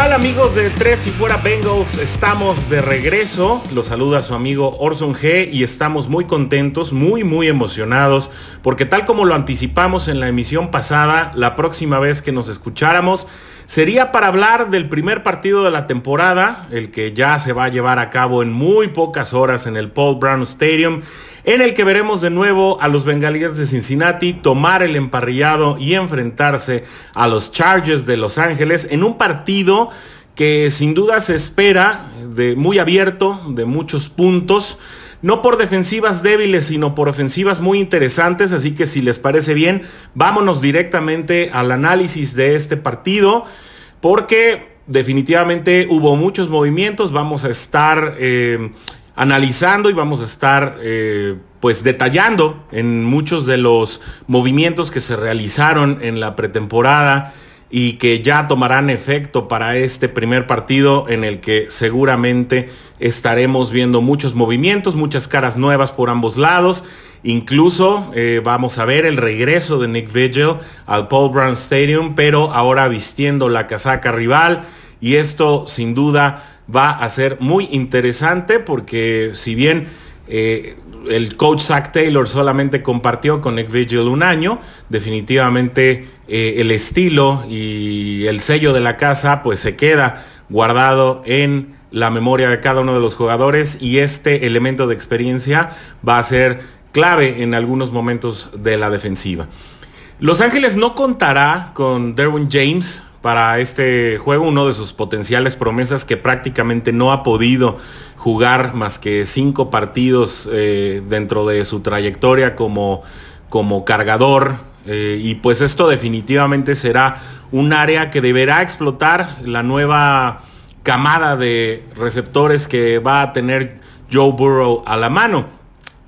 Hola, ¿qué tal amigos de Tres y Fuera Bengals? Estamos de regreso. Los saluda su amigo Orson G y estamos muy contentos, muy, muy emocionados, porque tal como lo anticipamos en la emisión pasada, la próxima vez que nos escucháramos sería para hablar del primer partido de la temporada, el que ya se va a llevar a cabo en muy pocas horas en el Paul Brown Stadium en el que veremos de nuevo a los bengalíes de Cincinnati tomar el emparrillado y enfrentarse a los Chargers de Los Ángeles en un partido que sin duda se espera de muy abierto, de muchos puntos, no por defensivas débiles, sino por ofensivas muy interesantes, así que si les parece bien, vámonos directamente al análisis de este partido, porque definitivamente hubo muchos movimientos, vamos a estar... Eh, analizando y vamos a estar eh, pues detallando en muchos de los movimientos que se realizaron en la pretemporada y que ya tomarán efecto para este primer partido en el que seguramente estaremos viendo muchos movimientos, muchas caras nuevas por ambos lados. Incluso eh, vamos a ver el regreso de Nick Vigil al Paul Brown Stadium, pero ahora vistiendo la casaca rival. Y esto sin duda va a ser muy interesante porque si bien eh, el coach Zach Taylor solamente compartió con Nick Vigil un año, definitivamente eh, el estilo y el sello de la casa pues se queda guardado en la memoria de cada uno de los jugadores y este elemento de experiencia va a ser clave en algunos momentos de la defensiva. Los Ángeles no contará con Derwin James, para este juego, uno de sus potenciales promesas que prácticamente no ha podido jugar más que cinco partidos eh, dentro de su trayectoria como, como cargador. Eh, y pues esto definitivamente será un área que deberá explotar la nueva camada de receptores que va a tener Joe Burrow a la mano.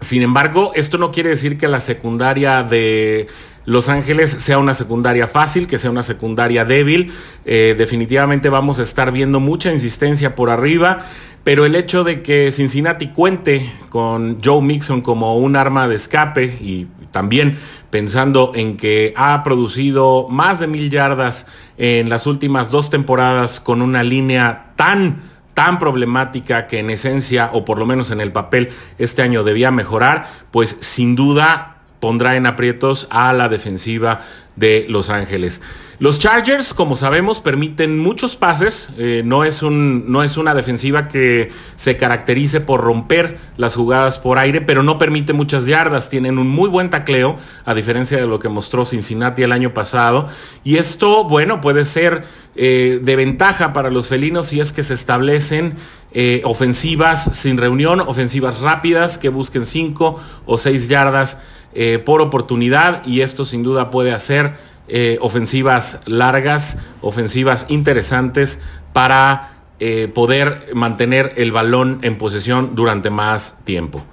Sin embargo, esto no quiere decir que la secundaria de los Ángeles sea una secundaria fácil, que sea una secundaria débil. Eh, definitivamente vamos a estar viendo mucha insistencia por arriba. Pero el hecho de que Cincinnati cuente con Joe Mixon como un arma de escape y también pensando en que ha producido más de mil yardas en las últimas dos temporadas con una línea tan tan problemática que en esencia o por lo menos en el papel este año debía mejorar, pues sin duda pondrá en aprietos a la defensiva de Los Ángeles. Los Chargers, como sabemos, permiten muchos pases. Eh, no, es un, no es una defensiva que se caracterice por romper las jugadas por aire, pero no permite muchas yardas. Tienen un muy buen tacleo, a diferencia de lo que mostró Cincinnati el año pasado. Y esto, bueno, puede ser eh, de ventaja para los felinos si es que se establecen eh, ofensivas sin reunión, ofensivas rápidas que busquen 5 o 6 yardas eh, por oportunidad y esto sin duda puede hacer eh, ofensivas largas, ofensivas interesantes para eh, poder mantener el balón en posesión durante más tiempo.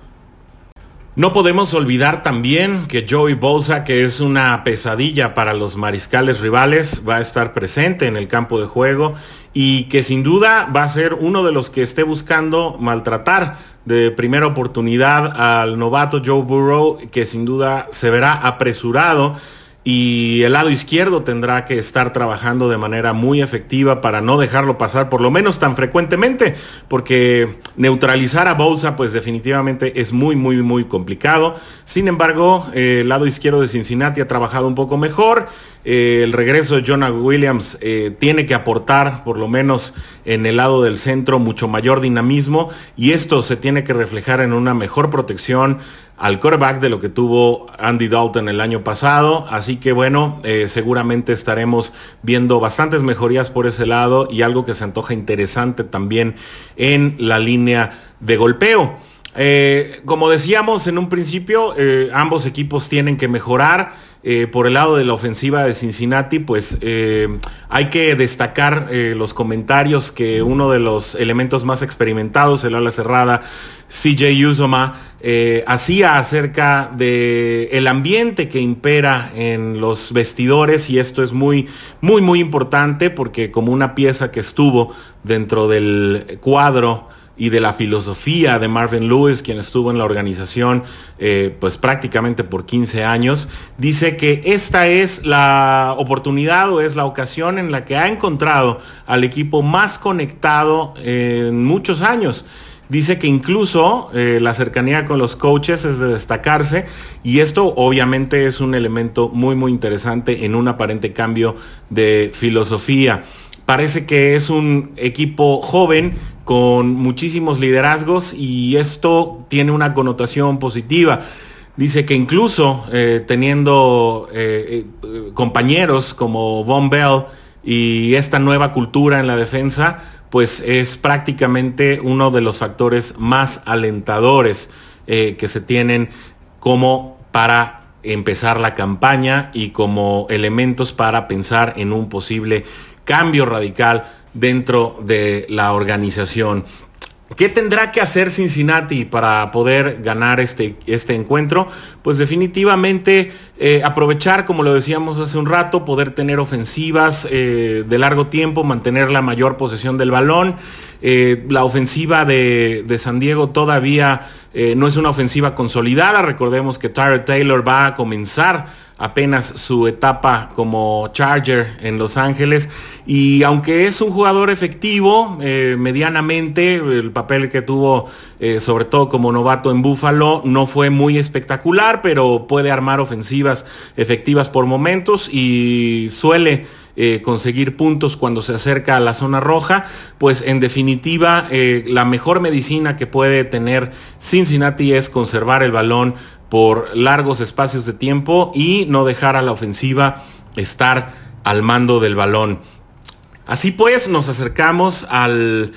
No podemos olvidar también que Joey Bosa, que es una pesadilla para los mariscales rivales, va a estar presente en el campo de juego y que sin duda va a ser uno de los que esté buscando maltratar de primera oportunidad al novato Joe Burrow, que sin duda se verá apresurado y el lado izquierdo tendrá que estar trabajando de manera muy efectiva para no dejarlo pasar por lo menos tan frecuentemente, porque neutralizar a Bolsa pues definitivamente es muy muy muy complicado. Sin embargo, el lado izquierdo de Cincinnati ha trabajado un poco mejor. Eh, el regreso de Jonah Williams eh, tiene que aportar por lo menos en el lado del centro mucho mayor dinamismo y esto se tiene que reflejar en una mejor protección al quarterback de lo que tuvo Andy Dalton el año pasado. Así que bueno, eh, seguramente estaremos viendo bastantes mejorías por ese lado y algo que se antoja interesante también en la línea de golpeo. Como decíamos en un principio, ambos equipos tienen que mejorar. Por el lado de la ofensiva de Cincinnati, pues hay que destacar los comentarios que uno de los elementos más experimentados, el ala cerrada, CJ Uzoma, eh, hacía acerca de ambiente que impera en los vestidores y esto es muy muy muy importante porque como una pieza que estuvo dentro del cuadro y de la filosofía de Marvin Lewis, quien estuvo en la organización eh, pues prácticamente por 15 años, dice que esta es la oportunidad o es la ocasión en la que ha encontrado al equipo más conectado en muchos años. Dice que incluso eh, la cercanía con los coaches es de destacarse y esto obviamente es un elemento muy muy interesante en un aparente cambio de filosofía. Parece que es un equipo joven con muchísimos liderazgos y esto tiene una connotación positiva. Dice que incluso eh, teniendo eh, compañeros como Von Bell y esta nueva cultura en la defensa, pues es prácticamente uno de los factores más alentadores eh, que se tienen como para empezar la campaña y como elementos para pensar en un posible cambio radical dentro de la organización. ¿Qué tendrá que hacer Cincinnati para poder ganar este, este encuentro? Pues definitivamente eh, aprovechar, como lo decíamos hace un rato, poder tener ofensivas eh, de largo tiempo, mantener la mayor posesión del balón. Eh, la ofensiva de, de, San Diego todavía no es una ofensiva consolidada. Recordemos que Tyler Taylor va a comenzar apenas su etapa como Charger en Los Ángeles. Y aunque es un jugador efectivo, eh, medianamente, el papel que tuvo eh, sobre todo como novato en Buffalo no fue muy espectacular, pero puede armar ofensivas efectivas por momentos y suele eh, conseguir puntos cuando se acerca a la zona roja, pues en definitiva la mejor medicina que puede tener Cincinnati es conservar el balón por largos espacios de tiempo y no dejar a la ofensiva estar al mando del balón. Así pues, nos acercamos al,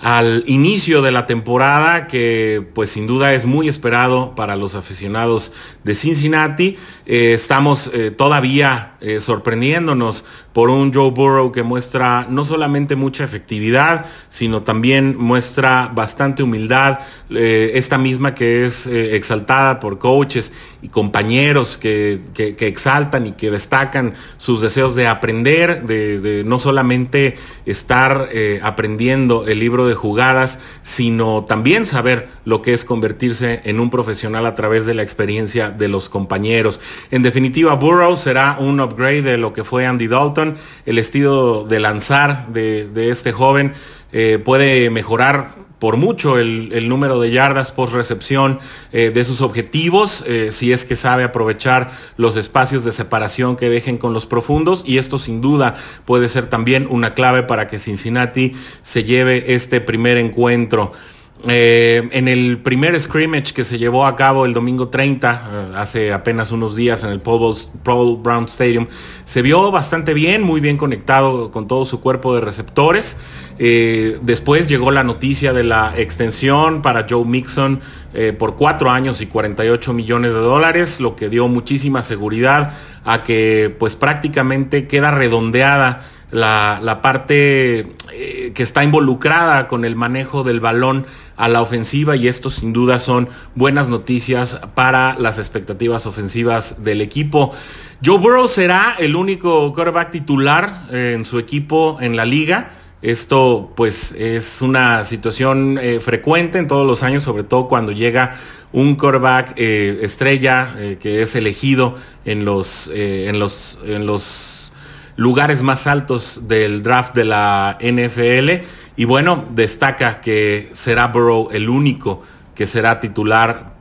al inicio de la temporada que pues sin duda es muy esperado para los aficionados de Cincinnati. Eh, estamos eh, todavía eh, sorprendiéndonos por un Joe Burrow que muestra no solamente mucha efectividad, sino también muestra bastante humildad, esta misma que es exaltada por coaches y compañeros que, exaltan y que destacan sus deseos de aprender, de, no solamente estar aprendiendo el libro de jugadas, sino también saber lo que es convertirse en un profesional a través de la experiencia de los compañeros. En definitiva, Burrow será un upgrade de lo que fue Andy Dalton. El estilo de lanzar de, este joven eh, puede mejorar por mucho el, número de yardas post recepción eh, de sus objetivos, eh, si es que sabe aprovechar los espacios de separación que dejen con los profundos y esto sin duda puede ser también una clave para que Cincinnati se lleve este primer encuentro. Eh, en el primer scrimmage que se llevó a cabo el domingo 30, eh, hace apenas unos días en el Paul Brown Stadium, se vio bastante bien, muy bien conectado con todo su cuerpo de receptores. Eh, después llegó la noticia de la extensión para Joe Mixon por cuatro años y 48 millones de dólares, lo que dio muchísima seguridad a que pues prácticamente queda redondeada la, parte que está involucrada con el manejo del balón a la ofensiva y esto sin duda son buenas noticias para las expectativas ofensivas del equipo. Joe Burrow será el único quarterback titular eh, en su equipo en la liga. Esto pues es una situación eh, frecuente en todos los años, sobre todo cuando llega un quarterback eh, estrella que es elegido en los, en, los, en los lugares más altos del draft de la NFL. Y bueno, destaca que será Burrow el único que será titular,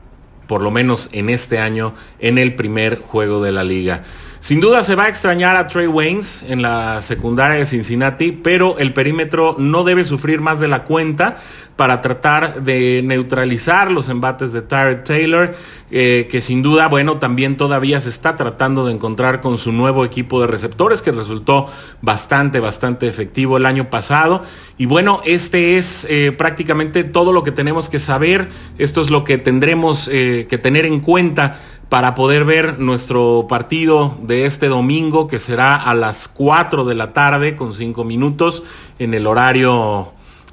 por lo menos en este año, en el primer juego de la liga. Sin duda se va a extrañar a Trey Waynes en la secundaria de Cincinnati, pero el perímetro no debe sufrir más de la cuenta para tratar de neutralizar los embates de Tyrod Taylor, eh, que sin duda, bueno, también todavía se está tratando de encontrar con su nuevo equipo de receptores, que resultó bastante, bastante efectivo el año pasado. Y bueno, este es eh, prácticamente todo lo que tenemos que saber. Esto es lo que tendremos eh, que tener en cuenta para poder ver nuestro partido de este domingo que será a las 4 de la tarde con 5 minutos en el horario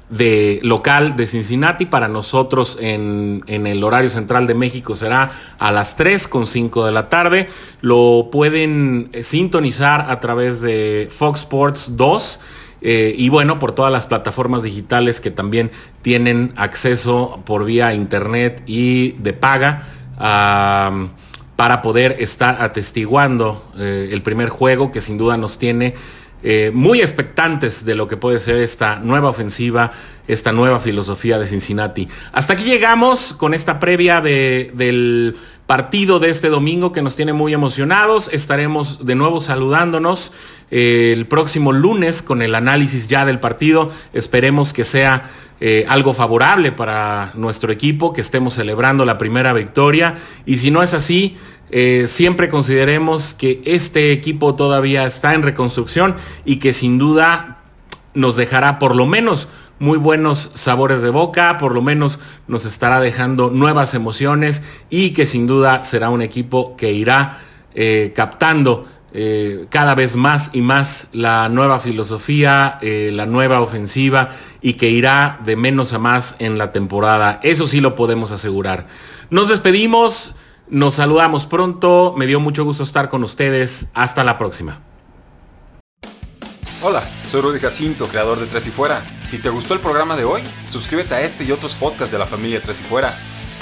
de local de Cincinnati. Para nosotros en, el horario central de México será a las 3 con 5 de la tarde. Lo pueden sintonizar a través de Fox Sports 2 eh, y bueno, por todas las plataformas digitales que también tienen acceso por vía internet y de paga para poder estar atestiguando eh, el primer juego que sin duda nos tiene eh, muy expectantes de lo que puede ser esta nueva ofensiva, esta nueva filosofía de Cincinnati. Hasta aquí llegamos con esta previa del partido de este domingo que nos tiene muy emocionados. Estaremos de nuevo saludándonos eh, el próximo lunes con el análisis ya del partido. Esperemos que sea eh, algo favorable para nuestro equipo, que estemos celebrando la primera victoria. Y si no es así, eh, siempre consideremos que este equipo todavía está en reconstrucción y que sin duda nos dejará por lo menos muy buenos sabores de boca, por lo menos nos estará dejando nuevas emociones y que sin duda será un equipo que irá eh, captando eh, cada vez más y más la nueva filosofía, la nueva ofensiva y que irá de menos a más en la temporada. Eso sí lo podemos asegurar. Nos despedimos. Nos saludamos pronto, me dio mucho gusto estar con ustedes, hasta la próxima. Hola, soy Rudy Jacinto, creador de Tres y Fuera. Si te gustó el programa de hoy, suscríbete a este y otros podcasts de la familia Tres y Fuera.